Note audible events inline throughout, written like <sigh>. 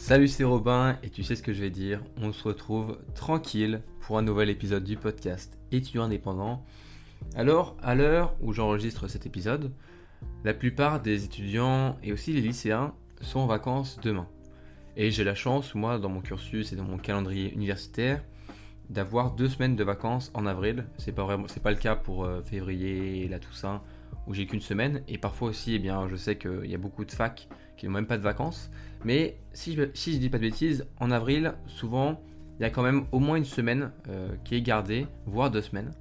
Salut, c'est Robin et tu sais ce que je vais dire. On se retrouve tranquille pour un nouvel épisode du podcast étudiant indépendant? Alors, à l'heure où j'enregistre cet épisode, la plupart des étudiants et aussi les lycéens sont en vacances demain. Et j'ai la chance, moi, dans mon cursus et dans mon calendrier universitaire, d'avoir deux semaines de vacances en avril. C'est pas pas le cas pour euh, février et la Toussaint où j'ai qu'une semaine. Et parfois aussi, eh bien, je sais qu'il y a beaucoup de facs qui n'ont même pas de vacances. Mais si je, si dis pas de bêtises, en avril, souvent, il y a quand même au moins une semaine euh, qui est gardée, voire deux semaines,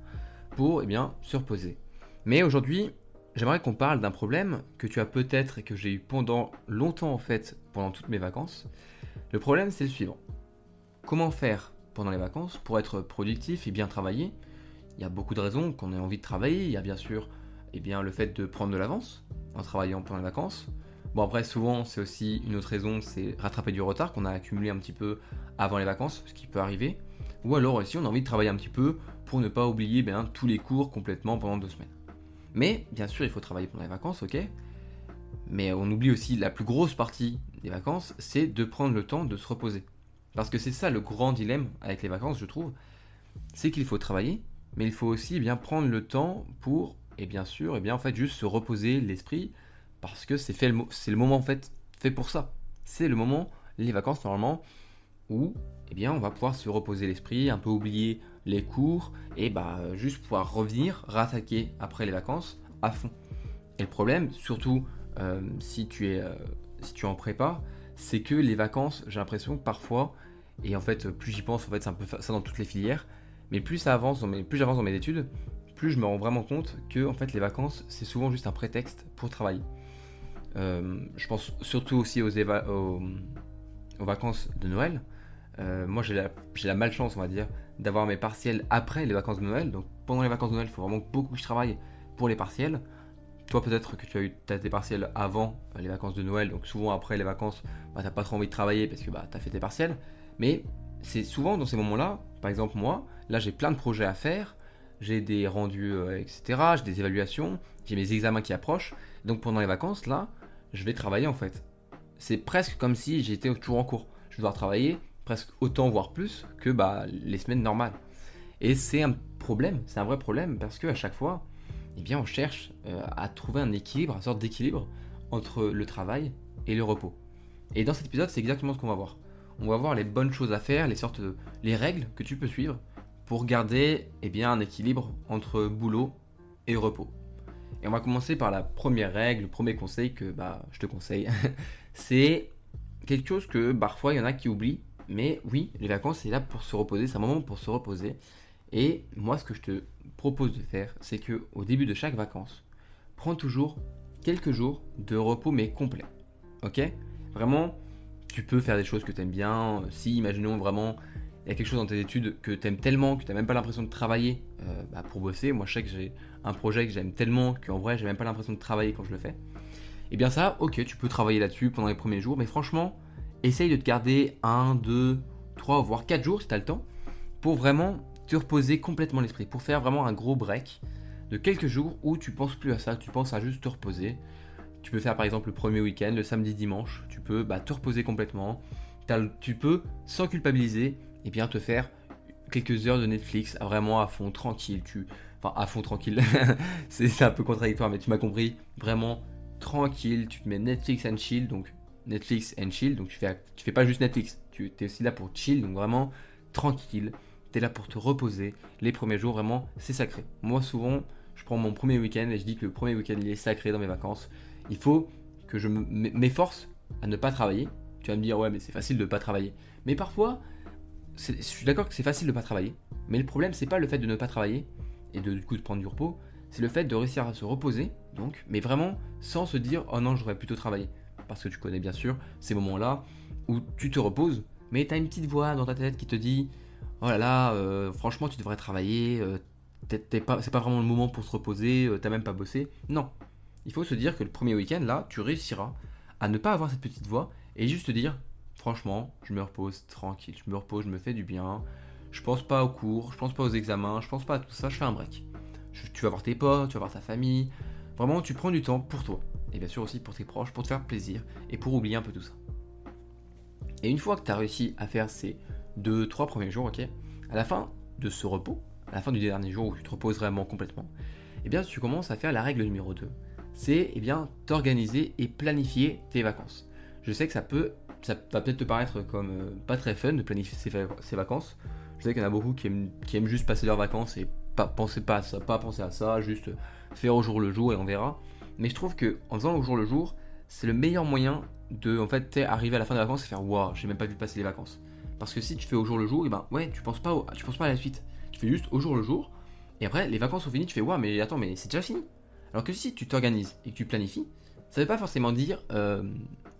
pour eh bien, se reposer. Mais aujourd'hui, j'aimerais qu'on parle d'un problème que tu as peut-être et que j'ai eu pendant longtemps en fait, pendant toutes mes vacances. Le problème, c'est le suivant. Comment faire pendant les vacances pour être productif et bien travailler? Il y a beaucoup de raisons qu'on ait envie de travailler. Il y a bien sûr eh bien, le fait de prendre de l'avance en travaillant pendant les vacances. Bon après souvent c'est aussi une autre raison, c'est rattraper du retard qu'on a accumulé un petit peu avant les vacances, ce qui peut arriver. Ou alors aussi on a envie de travailler un petit peu pour ne pas oublier bien, tous les cours complètement pendant deux semaines. Mais bien sûr il faut travailler pendant les vacances, ok Mais on oublie aussi la plus grosse partie des vacances, c'est de prendre le temps de se reposer. Parce que c'est ça le grand dilemme avec les vacances je trouve, c'est qu'il faut travailler, mais il faut aussi eh bien prendre le temps pour, et bien sûr, et bien en fait juste se reposer l'esprit, parce que c'est c'est le moment en fait fait pour ça. C'est le moment, les vacances normalement, où eh bien on va pouvoir se reposer l'esprit, un peu oublier les cours et bah juste pouvoir revenir, rattaquer après les vacances à fond. Et le problème, surtout euh, si tu es euh, si tu en prépa, c'est que les vacances, j'ai l'impression que parfois, et en fait plus j'y pense, en fait c'est un peu ça dans toutes les filières, mais plus ça avance, plus j'avance dans mes études, plus je me rends vraiment compte que en fait les vacances c'est souvent juste un prétexte pour travailler. Euh, je pense surtout aussi aux, vacances de Noël. Euh, moi, j'ai la, malchance, on va dire, d'avoir mes partiels après les vacances de Noël. Donc, pendant les vacances de Noël, il faut vraiment beaucoup que je travaille pour les partiels. Toi, peut-être que tu as eu tes partiels avant les vacances de Noël. Donc, souvent après les vacances, bah, n'as pas trop envie de travailler parce que bah, as fait tes partiels. Mais c'est souvent dans ces moments-là, par exemple, moi, là, j'ai plein de projets à faire. J'ai des rendus, euh, etc. J'ai des évaluations. J'ai mes examens qui approchent. Donc, pendant les vacances, là, je vais travailler en fait. C'est presque comme si j'étais toujours en cours. Je vais devoir travailler presque autant, voire plus, que bah, les semaines normales. Et c'est un problème, c'est un vrai problème, parce qu'à chaque fois, eh bien, on cherche euh, à trouver un équilibre, une sorte d'équilibre entre le travail et le repos. Et dans cet épisode, c'est exactement ce qu'on va voir. On va voir les bonnes choses à faire, les sortes les règles que tu peux suivre pour garder eh bien, un équilibre entre boulot et repos. Et on va commencer par la première règle, le premier conseil que bah, je te conseille. <laughs> c'est quelque chose que parfois il y en a qui oublient. Mais oui, les vacances, c'est là pour se reposer, c'est un moment pour se reposer. Et moi, ce que je te propose de faire, c'est que au début de chaque vacances, prends toujours quelques jours de repos, mais complet. Ok? Vraiment, tu peux faire des choses que tu aimes bien. Si, imaginons vraiment, il y a quelque chose dans tes études que tu aimes tellement, que tu n'as même pas l'impression de travailler euh, bah, pour bosser. Moi, je sais que j'ai un projet que j'aime tellement qu'en vrai, j'ai même pas l'impression de travailler quand je le fais. Et eh bien ça, ok, tu peux travailler là-dessus pendant les premiers jours, mais franchement, essaye de te garder 1, 2, 3, voire 4 jours si tu as le temps, pour vraiment te reposer complètement l'esprit, pour faire vraiment un gros break de quelques jours où tu penses plus à ça, tu penses à juste te reposer. Tu peux faire par exemple le premier week-end, le samedi, dimanche, tu peux bah, te reposer complètement. Tu peux, sans culpabiliser, et bien te faire quelques heures de Netflix vraiment à fond, tranquille. Tu, enfin à fond tranquille, <laughs> c'est un peu contradictoire, mais tu m'as compris, vraiment tranquille, tu te mets Netflix and chill, donc Netflix and chill, donc tu fais, tu fais pas juste Netflix, tu es aussi là pour chill, donc vraiment tranquille, tu es là pour te reposer, les premiers jours vraiment c'est sacré. Moi souvent, je prends mon premier week-end et je dis que le premier week-end il est sacré dans mes vacances, il faut que je m'efforce à ne pas travailler, tu vas me dire ouais mais c'est facile de ne pas travailler, mais parfois, je suis d'accord que c'est facile de ne pas travailler, mais le problème c'est pas le fait de ne pas travailler, et de, du coup de prendre du repos, c'est le fait de réussir à se reposer, donc, mais vraiment sans se dire oh non, j'aurais plutôt travaillé. Parce que tu connais bien sûr ces moments-là où tu te reposes, mais tu as une petite voix dans ta tête qui te dit oh là là, euh, franchement, tu devrais travailler, euh, c'est pas vraiment le moment pour se reposer, euh, t'as même pas bossé. Non, il faut se dire que le premier week-end, là, tu réussiras à ne pas avoir cette petite voix et juste te dire franchement, je me repose tranquille, je me repose, je me fais du bien, je pense pas aux cours, je pense pas aux examens, je pense pas à tout ça, je fais un break. tu vas voir tes potes, tu vas voir ta famille. Vraiment, tu prends du temps pour toi. Et bien sûr aussi pour tes proches, pour te faire plaisir et pour oublier un peu tout ça. Et une fois que tu as réussi à faire ces 2-3 premiers jours, ok, à la fin de ce repos, à la fin du dernier jour où tu te reposes vraiment complètement, eh bien tu commences à faire la règle numéro 2. C'est eh bien t'organiser et planifier tes vacances. Je sais que ça peut, ça va peut-être te paraître comme euh, pas très fun de planifier ses, vacances. Je sais qu'il y en a beaucoup qui aiment, qui aiment, juste passer leurs vacances et pas penser pas à ça, pas penser à ça, juste faire au jour le jour et on verra. Mais je trouve que en faisant au jour le jour, c'est le meilleur moyen de en fait arriver à la fin des vacances et faire waouh, j'ai même pas vu passer les vacances. Parce que si tu fais au jour le jour, et eh ben ouais, tu penses pas tu penses pas à la suite. Tu fais juste au jour le jour et après les vacances sont finies, tu fais waouh, mais attends, mais c'est déjà fini. Alors que si tu t'organises et que tu planifies, ça veut pas forcément dire euh,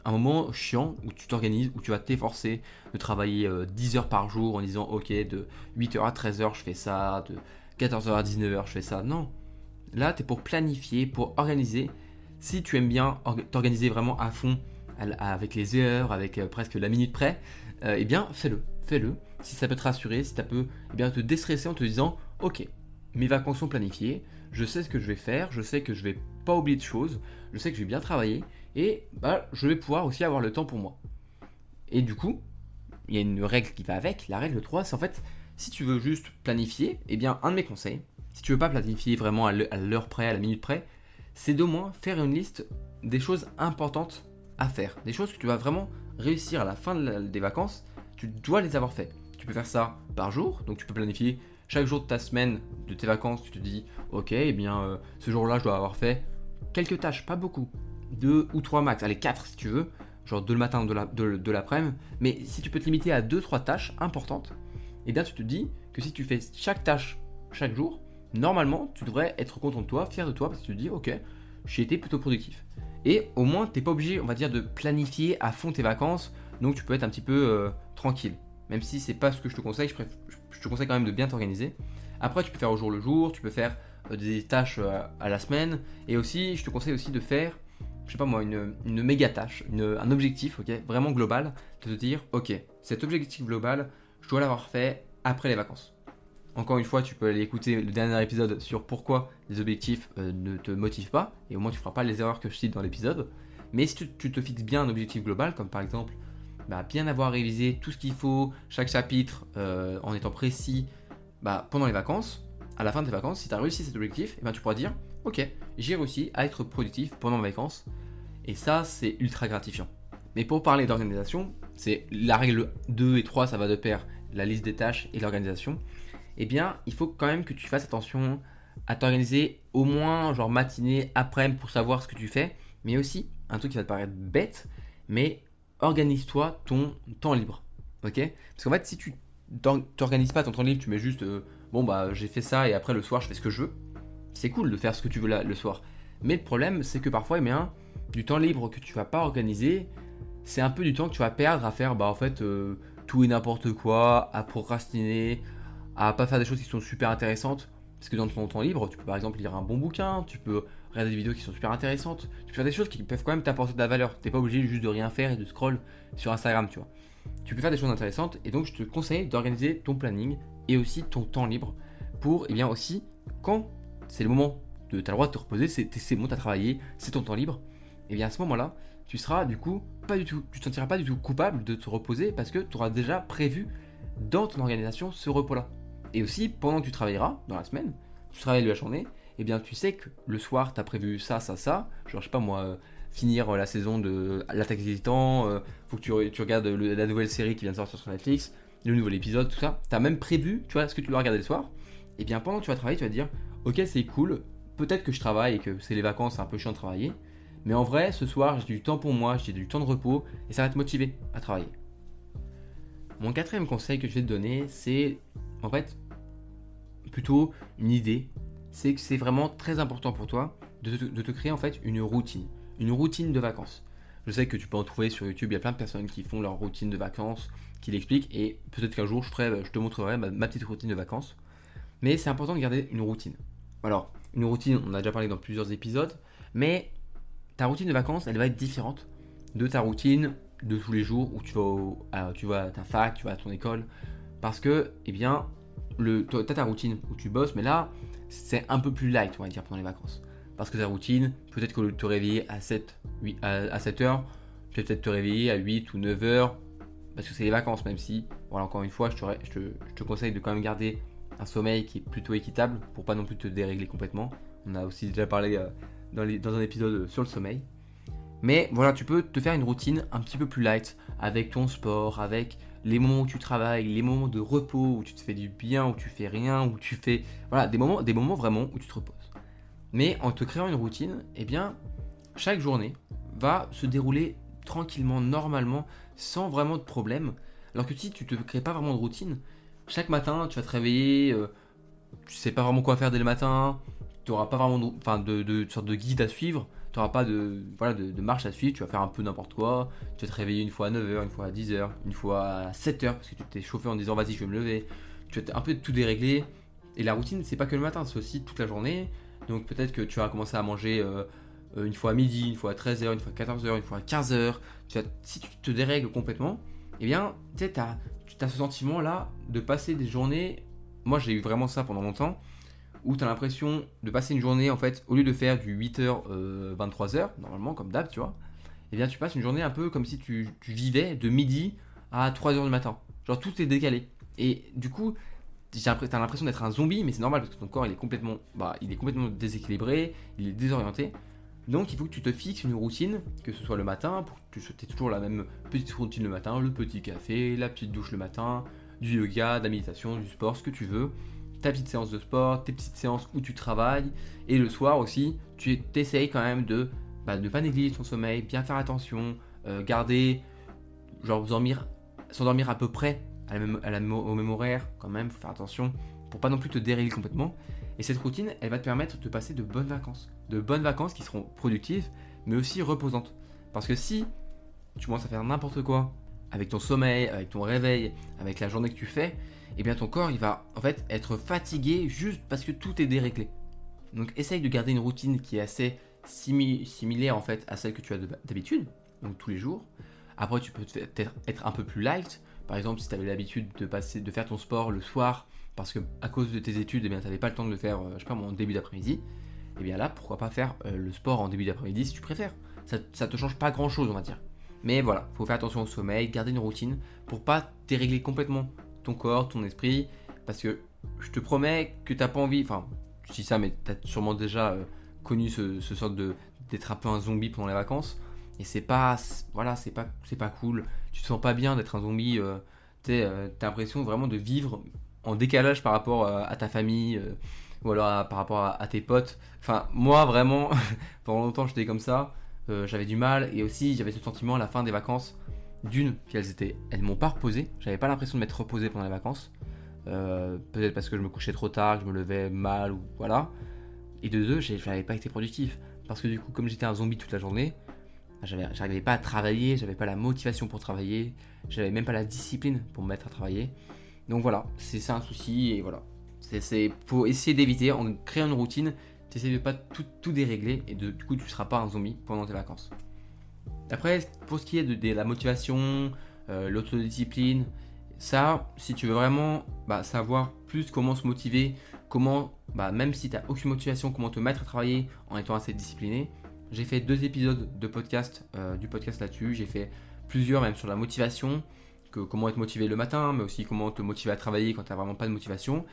un moment chiant où tu t'organises, où tu vas t'efforcer de travailler 10 euh, heures par jour en disant ok, de 8h à 13h je fais ça, de 14h à 19h je fais ça. Non. Là, tu es pour planifier, pour organiser. Si tu aimes bien t'organiser vraiment à fond, avec les heures, avec euh, presque la minute près, eh bien fais-le. Fais-le. Si ça peut te rassurer, si ça peut eh bien, te déstresser en te disant ok, mes vacances sont planifiées, je sais ce que je vais faire, je sais que je vais pas oublier de choses, je sais que je vais bien travailler et bah, je vais pouvoir aussi avoir le temps pour moi. Et du coup, il y a une règle qui va avec. La règle 3, c'est en fait, si tu veux juste planifier, eh bien, un de mes conseils, si tu veux pas planifier vraiment à l'heure près, à la minute près, c'est d'au moins faire une liste des choses importantes à faire. Des choses que tu vas vraiment réussir à la fin des vacances, tu dois les avoir fait. Tu peux faire ça par jour, donc tu peux planifier chaque jour de ta semaine, de tes vacances, tu te dis, ok, eh bien, euh, ce jour-là, je dois avoir fait quelques tâches, pas beaucoup, deux ou trois max, allez, quatre si tu veux, genre deux le matin, de l'après-midi, mais si tu peux te limiter à deux, trois tâches importantes, et eh bien, tu te dis que si tu fais chaque tâche chaque jour, normalement, tu devrais être content de toi, fier de toi, parce que tu te dis, ok, j'ai été plutôt productif. Et au moins, tu n'es pas obligé, on va dire, de planifier à fond tes vacances, donc tu peux être un petit peu euh, tranquille. Même si c'est pas ce que je te conseille, je, je te conseille quand même de bien t'organiser. Après, tu peux faire au jour le jour, tu peux faire euh, des tâches euh, à la semaine. Et aussi, je te conseille aussi de faire, je sais pas moi, une, méga tâche, un objectif, ok, vraiment global, de te dire, ok, cet objectif global, je dois l'avoir fait après les vacances. Encore une fois, tu peux aller écouter le dernier épisode sur pourquoi les objectifs euh, ne te motivent pas, et au moins tu feras pas les erreurs que je cite dans l'épisode. Mais si tu, te fixes bien un objectif global, comme par exemple bah, bien avoir révisé tout ce qu'il faut, chaque chapitre en étant précis, bah, pendant les vacances, à la fin de tes vacances, si tu as réussi cet objectif, et eh ben, tu pourras dire Ok, j'ai réussi à être productif pendant mes vacances. Et ça, c'est ultra gratifiant. Mais pour parler d'organisation, c'est la règle 2 et 3, ça va de pair, la liste des tâches et l'organisation. Eh bien, il faut quand même que tu fasses attention à t'organiser au moins genre matinée, après-midi pour savoir ce que tu fais. Mais aussi, un truc qui va te paraître bête, mais organise-toi ton temps libre. Ok? Parce qu'en fait, si tu t'organises pas ton temps libre, tu mets juste euh, bon bah j'ai fait ça et après le soir je fais ce que je veux. C'est cool de faire ce que tu veux là, le soir. Mais le problème c'est que parfois, eh bien, du temps libre que tu vas pas organiser, c'est un peu du temps que tu vas perdre à faire bah en fait euh, tout et n'importe quoi, à procrastiner, à pas faire des choses qui sont super intéressantes. Parce que dans ton temps libre, tu peux par exemple lire un bon bouquin, tu peux regarder des vidéos qui sont super intéressantes, tu peux faire des choses qui peuvent quand même t'apporter de la valeur. T'es pas obligé juste de rien faire et de scroll sur Instagram, tu vois tu peux faire des choses intéressantes et donc je te conseille d'organiser ton planning et aussi ton temps libre pour, eh bien aussi, quand c'est le moment tu as le droit de te reposer, c'est bon, tu as travaillé, c'est ton temps libre, et bien à ce moment-là, tu seras du coup pas du tout, tu te sentiras pas du tout coupable de te reposer parce que tu auras déjà prévu dans ton organisation ce repos-là. Et aussi, pendant que tu travailleras dans la semaine, tu travailles la journée, et bien tu sais que le soir, tu as prévu ça, ça, ça, genre je sais pas moi, finir euh, la saison de l'attaque des titans, euh, faut que tu, regardes la nouvelle série qui vient de sortir sur Netflix, le nouvel épisode, tout ça. T'as même prévu, tu vois, ce que tu dois regarder le soir. Et bien pendant que tu vas travailler, tu vas dire, ok, c'est cool, peut-être que je travaille et que c'est les vacances, c'est un peu chiant de travailler. Mais en vrai, ce soir, j'ai du temps pour moi, j'ai du temps de repos et ça va te motiver à travailler. Mon quatrième conseil que je vais te donner, c'est en fait plutôt une idée. C'est que c'est vraiment très important pour toi de te créer en fait une routine une routine de vacances. Je sais que tu peux en trouver sur YouTube, il y a plein de personnes qui font leur routine de vacances, qui l'expliquent, et peut-être qu'un jour je, ferai, je te montrerai ma, petite routine de vacances. Mais c'est important de garder une routine. Alors, une routine, on a déjà parlé dans plusieurs épisodes, mais ta routine de vacances, elle va être différente de ta routine de tous les jours où tu vas, tu vas à ta fac, tu vas à ton école, parce que, eh bien, tu as ta routine où tu bosses, mais là, c'est un peu plus light, on va dire, pendant les vacances. Parce que ta routine, peut-être que te réveiller à 7, à, 7 heures, peut-être te réveiller à 8 ou 9 heures, parce que c'est les vacances, même si, voilà, encore une fois, je te, conseille de quand même garder un sommeil qui est plutôt équitable pour pas non plus te dérégler complètement. On a aussi déjà parlé euh, dans, dans un épisode sur le sommeil. Mais voilà, tu peux te faire une routine un petit peu plus light avec ton sport, avec les moments où tu travailles, les moments de repos où tu te fais du bien, où tu fais rien, où tu fais voilà, des moments des moments vraiment où tu te reposes. Mais en te créant une routine, eh bien chaque journée va se dérouler tranquillement, normalement, sans vraiment de problème. Alors que si tu te crées pas vraiment de routine, chaque matin tu vas te réveiller, euh, tu sais pas vraiment quoi faire dès le matin, tu n'auras pas vraiment de, de, sorte de guide à suivre tu n'auras pas de, voilà, de, marche à suivre, tu vas faire un peu n'importe quoi, tu vas te réveiller une fois à 9h, une fois à 10h, une fois à 7h, parce que tu t'es chauffé en disant vas-y je vais me lever, tu vas un peu tout dérégler, et la routine c'est pas que le matin, c'est aussi toute la journée, donc peut-être que tu vas commencer à manger euh, une fois à midi, une fois à 13h, une fois à 14h, une fois à 15h, tu si tu te dérègles complètement, eh bien tu sais, as, as ce sentiment là de passer des journées, moi j'ai eu vraiment ça pendant longtemps, où tu as l'impression de passer une journée, en fait, au lieu de faire du 8h, 23h, normalement, comme d'hab, tu vois, et eh bien tu passes une journée un peu comme si tu, vivais de midi à 3h du matin. Genre tout est décalé. Et du coup, tu as l'impression d'être un zombie, mais c'est normal parce que ton corps il est complètement, bah, il est complètement déséquilibré, il est désorienté. Donc il faut que tu te fixes une routine, que ce soit le matin, pour que tu aies toujours la même petite routine le matin, le petit café, la petite douche le matin, du yoga, de la méditation, du sport, ce que tu veux ta petite séance de sport, tes petites séances où tu travailles, et le soir aussi, tu essayes quand même de bah, ne pas négliger ton sommeil, bien faire attention, euh, garder, genre dormir, s'endormir à peu près au même horaire, quand même, faut faire attention, pour pas non plus te dérégler complètement. Et cette routine, elle va te permettre de passer de bonnes vacances, de bonnes vacances qui seront productives, mais aussi reposantes. Parce que si tu commences à faire n'importe quoi avec ton sommeil, avec ton réveil, avec la journée que tu fais, eh bien ton corps il va en fait être fatigué juste parce que tout est déréglé. Donc essaye de garder une routine qui est assez similaire en fait à celle que tu as d'habitude, donc tous les jours. Après tu peux peut-être être un peu plus light. Par exemple, si tu avais l'habitude de de faire ton sport le soir parce que à cause de tes études, eh tu n'avais pas le temps de le faire, euh, je sais pas, en début d'après-midi. Et eh bien là, pourquoi pas faire euh, le sport en début d'après-midi si tu préfères. Ça, ça te change pas grand-chose, on va dire. Mais voilà, faut faire attention au sommeil, garder une routine pour pas dérégler complètement ton corps, ton esprit, parce que je te promets que t'as pas envie, enfin, je dis ça, mais tu as sûrement déjà euh, connu ce, ce de d'être un peu un zombie pendant les vacances, et c'est pas, voilà, c'est pas, pas cool. Tu te sens pas bien d'être un zombie. Euh, tu euh, as l'impression vraiment de vivre en décalage par rapport à ta famille ou alors par rapport à, tes potes. Enfin, moi vraiment, <laughs> pendant longtemps j'étais comme ça. j'avais du mal et aussi j'avais ce sentiment à la fin des vacances d'une, qu'elles étaient, elles m'ont pas reposé. J'avais pas l'impression de m'être reposé pendant les vacances. Euh, peut-être parce que je me couchais trop tard, que je me levais mal ou voilà. Et de deux, j'avais pas été productif parce que du coup, comme j'étais un zombie toute la journée, j'arrivais pas à travailler, j'avais pas la motivation pour travailler, j'avais même pas la discipline pour me mettre à travailler. Donc voilà, c'est ça un souci et voilà. C'est pour essayer d'éviter en créant une routine, tu essaies de pas tout, tout dérégler et de, du coup tu seras pas un zombie pendant tes vacances. Après, pour ce qui est de, la motivation, euh, l'autodiscipline, ça, si tu veux vraiment bah, savoir plus comment se motiver, comment, bah, même si tu n'as aucune motivation, comment te mettre à travailler en étant assez discipliné, j'ai fait deux épisodes de podcast, euh, du podcast là-dessus. J'ai fait plusieurs même sur la motivation, comment être motivé le matin, mais aussi comment te motiver à travailler quand tu n'as vraiment pas de motivation.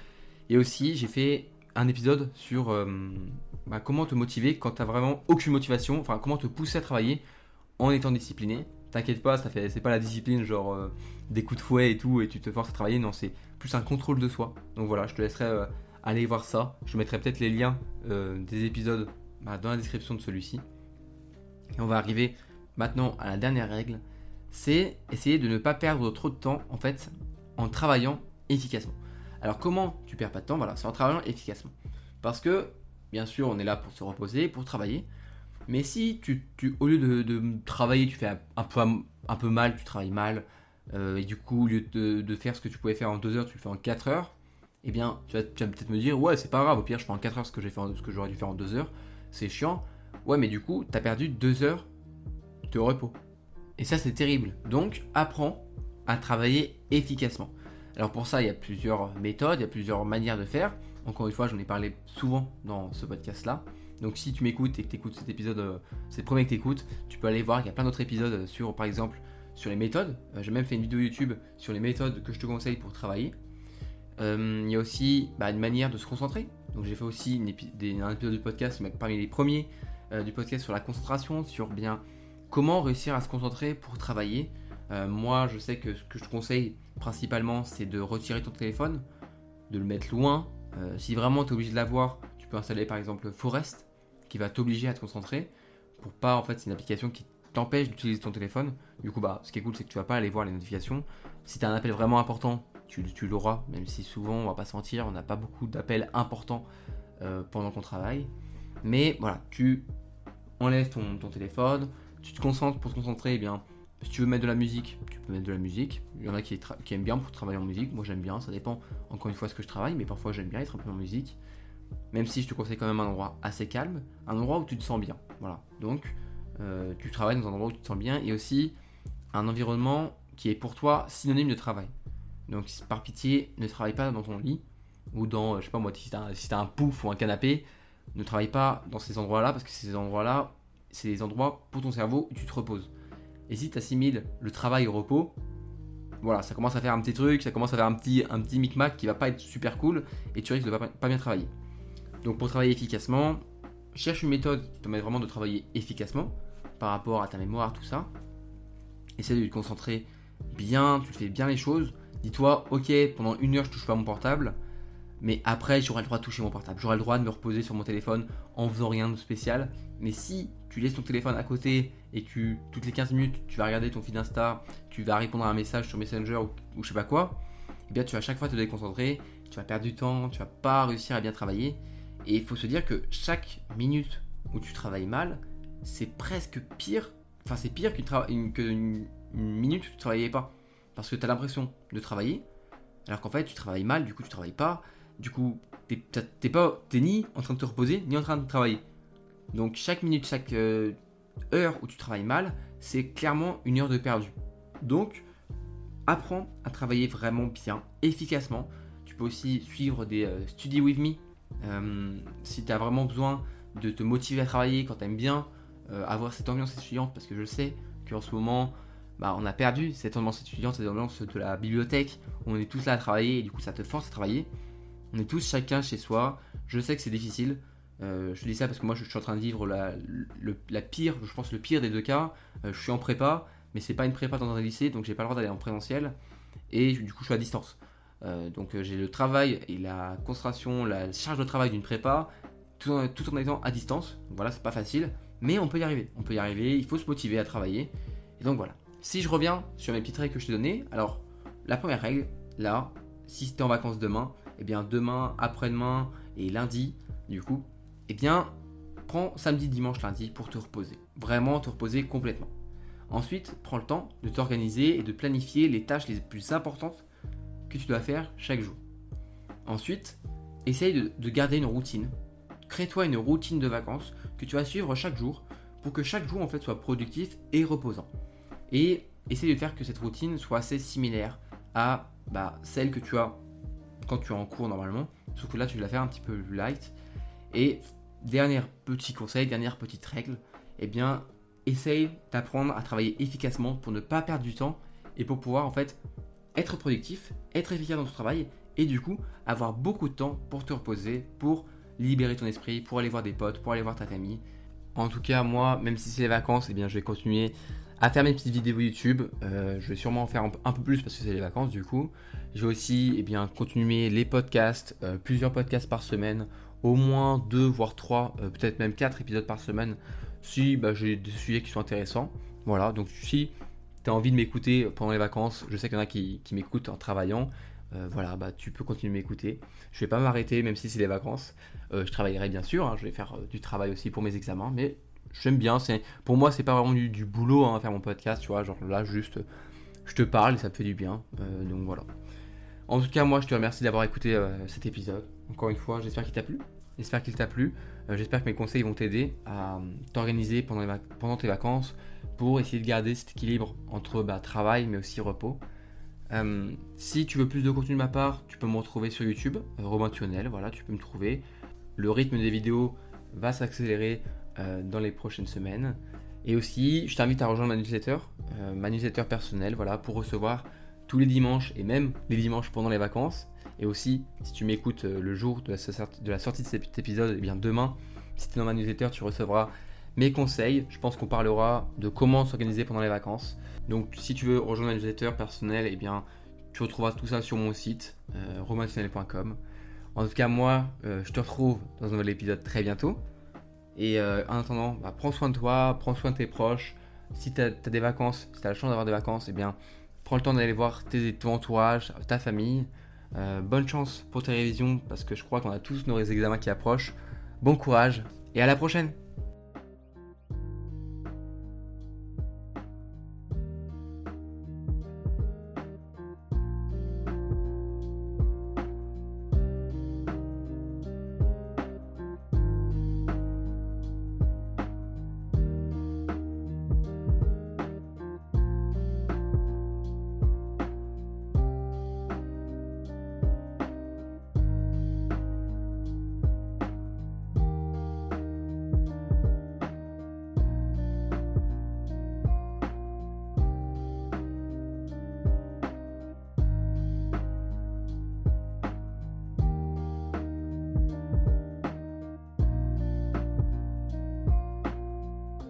Et aussi, j'ai fait un épisode sur euh, bah, comment te motiver quand tu n'as vraiment aucune motivation, enfin comment te pousser à travailler en étant discipliné. T'inquiète pas, ça fait, c'est pas la discipline genre euh, des coups de fouet et tout et tu te forces à travailler. Non, c'est plus un contrôle de soi. Donc voilà, je te laisserai euh, aller voir ça. Je mettrai peut-être les liens des épisodes bah, dans la description de celui-ci. Et on va arriver maintenant à la dernière règle. C'est essayer de ne pas perdre trop de temps en fait en travaillant efficacement. Alors comment tu perds pas de temps? Voilà, c'est en travaillant efficacement. Parce que bien sûr, on est là pour se reposer, pour travailler. Mais si tu, au lieu de, travailler, tu fais un, peu, mal, tu travailles mal, euh, et du coup, au lieu de, faire ce que tu pouvais faire en 2 heures, tu le fais en 4 heures, eh bien, tu vas, peut-être me dire, ouais, c'est pas grave, au pire, je fais en 4 heures ce que, ce que j'aurais dû faire en 2 heures, c'est chiant. Ouais, mais du coup, tu as perdu 2 heures de repos. Et ça, c'est terrible. Donc, apprends à travailler efficacement. Alors pour ça, il y a plusieurs méthodes, il y a plusieurs manières de faire. Encore une fois, j'en ai parlé souvent dans ce podcast-là. Donc si tu m'écoutes et que tu écoutes cet épisode, euh, c'est le premier que tu écoutes, tu peux aller voir, il y a plein d'autres épisodes sur, par exemple, sur les méthodes. J'ai même fait une vidéo YouTube sur les méthodes que je te conseille pour travailler. il y a aussi bah, une manière de se concentrer. Donc j'ai fait aussi un épisode du podcast, parmi les premiers du podcast sur la concentration, sur bien comment réussir à se concentrer pour travailler. moi, je sais que ce que je te conseille principalement, c'est de retirer ton téléphone, de le mettre loin. si vraiment tu es obligé de l'avoir, tu peux installer par exemple Forest, qui va t'obliger à te concentrer pour pas en fait c'est une application qui t'empêche d'utiliser ton téléphone. Du coup bah ce qui est cool c'est que tu vas pas aller voir les notifications. Si tu as un appel vraiment important, tu, l'auras, même si souvent on va pas se mentir, on n'a pas beaucoup d'appels importants euh, pendant qu'on travaille. Mais voilà, tu enlèves ton, téléphone, tu te concentres pour te concentrer, eh bien si tu veux mettre de la musique, tu peux mettre de la musique. Il y en a qui, aiment bien pour travailler en musique. Moi j'aime bien, ça dépend encore une fois ce que je travaille, mais parfois j'aime bien être un peu en musique. Même si je te conseille quand même un endroit assez calme, un endroit où tu te sens bien. Voilà. Donc, euh, tu travailles dans un endroit où tu te sens bien et aussi un environnement qui est pour toi synonyme de travail. Donc, par pitié, ne travaille pas dans ton lit ou dans, je sais pas moi, si t'as un pouf ou un canapé, ne travaille pas dans ces endroits-là parce que ces endroits-là, c'est des endroits pour ton cerveau où tu te reposes. Et si tu assimiles le travail au repos, voilà, ça commence à faire un petit truc, ça commence à faire un petit, un petit micmac qui va pas être super cool et tu risques de pas, pas bien travailler. Donc pour travailler efficacement, cherche une méthode qui te permet vraiment de travailler efficacement par rapport à ta mémoire, tout ça. Essaie de te concentrer bien, tu fais bien les choses. Dis-toi, ok, pendant une heure je touche pas mon portable, mais après j'aurai le droit de toucher mon portable. J'aurai le droit de me reposer sur mon téléphone en faisant rien de spécial. Mais si tu laisses ton téléphone à côté et que toutes les 15 minutes tu vas regarder ton feed Insta, tu vas répondre à un message sur Messenger ou, je sais pas quoi, eh bien tu vas à chaque fois te déconcentrer, tu vas perdre du temps, tu vas pas réussir à bien travailler. Et il faut se dire que chaque minute où tu travailles mal, c'est presque pire. Enfin, c'est pire qu'une minute où tu travaillais pas. Parce que tu as l'impression de travailler, alors qu'en fait, tu travailles mal, du coup, tu travailles pas. Du coup, tu n'es pas, ni en train de te reposer, ni en train de travailler. Donc, chaque minute, chaque euh, heure où tu travailles mal, c'est clairement une heure de perdu. Donc, apprends à travailler vraiment bien, efficacement. Tu peux aussi suivre des euh, Study With Me euh, si tu as vraiment besoin de te motiver à travailler, quand tu aimes bien euh, avoir cette ambiance étudiante, parce que je sais qu'en ce moment, bah, on a perdu cette ambiance étudiante, cette ambiance de la bibliothèque, où on est tous là à travailler, et du coup ça te force à travailler. On est tous chacun chez soi. Je sais que c'est difficile. Euh, je dis ça parce que moi je suis en train de vivre la, la pire, je pense le pire des deux cas. je suis en prépa, mais c'est pas une prépa dans un lycée, donc j'ai pas le droit d'aller en présentiel. Et du coup je suis à distance. Euh, donc euh, j'ai le travail et la concentration, la charge de travail d'une prépa, tout en, étant à distance. voilà, c'est pas facile, mais on peut y arriver. On peut y arriver, il faut se motiver à travailler. Et donc voilà. Si je reviens sur mes petites règles que je t'ai données, alors la première règle, là, si tu en vacances demain, eh bien demain, après-demain et lundi, du coup, eh bien prends samedi, dimanche, lundi pour te reposer. Vraiment te reposer complètement. Ensuite, prends le temps de t'organiser et de planifier les tâches les plus importantes que tu dois faire chaque jour. Ensuite, essaye de, garder une routine. Crée-toi une routine de vacances que tu vas suivre chaque jour pour que chaque jour en fait soit productif et reposant. Et essaye de faire que cette routine soit assez similaire à bah, celle que tu as quand tu es en cours normalement. Sauf que là tu la faire un petit peu light. Et dernier petit conseil, dernière petite règle, eh bien essaye d'apprendre à travailler efficacement pour ne pas perdre du temps et pour pouvoir en fait être productif, être efficace dans ton travail et du coup avoir beaucoup de temps pour te reposer, pour libérer ton esprit, pour aller voir des potes, pour aller voir ta famille. En tout cas, moi, même si c'est les vacances, eh bien, je vais continuer à faire mes petites vidéos YouTube. Euh, je vais sûrement en faire un, peu plus parce que c'est les vacances du coup. Je vais aussi eh bien, continuer les podcasts, euh, plusieurs podcasts par semaine, au moins deux voire trois, euh, peut-être même quatre épisodes par semaine si bah, j'ai des sujets qui sont intéressants. Voilà, donc si tu as envie de m'écouter pendant les vacances, je sais qu'il y en a qui, m'écoutent en travaillant. Euh, voilà, bah, tu peux continuer de m'écouter. Je vais pas m'arrêter, même si c'est les vacances. Euh, je travaillerai bien sûr, hein, je vais faire du travail aussi pour mes examens, mais j'aime bien. Pour moi, c'est pas vraiment du, boulot hein, faire mon podcast, tu vois. Genre là, juste, je te parle et ça me fait du bien. donc voilà. En tout cas, moi, je te remercie d'avoir écouté cet épisode. Encore une fois, j'espère qu'il t'a plu. J'espère qu'il t'a plu. j'espère que mes conseils vont t'aider à t'organiser pendant, tes vacances pour essayer de garder cet équilibre entre bah, travail mais aussi repos. Euh, si tu veux plus de contenu de ma part, tu peux me retrouver sur YouTube, euh, Romain voilà, tu peux me trouver. Le rythme des vidéos va s'accélérer euh, dans les prochaines semaines. Et aussi, je t'invite à rejoindre ma newsletter, euh, ma newsletter personnelle, voilà, pour recevoir tous les dimanches et même les dimanches pendant les vacances. Et aussi, si tu m'écoutes euh, le jour de la, sortie de cet épisode, et eh bien demain, si tu es dans ma newsletter, tu recevras mes conseils. Je pense qu'on parlera de comment s'organiser pendant les vacances. Donc, si tu veux rejoindre ma newsletter personnelle, eh bien, tu retrouveras tout ça sur mon site, euh, En tout cas, moi, euh, je te retrouve dans un nouvel épisode très bientôt. Et euh, en attendant, bah, prends soin de toi, prends soin de tes proches. Si tu as, des vacances, si tu as la chance d'avoir des vacances, eh bien, prends le temps d'aller voir tes, ton entourage, ta famille. Euh, bonne chance pour tes révisions parce que je crois qu'on a tous nos examens qui approchent. Bon courage et à la prochaine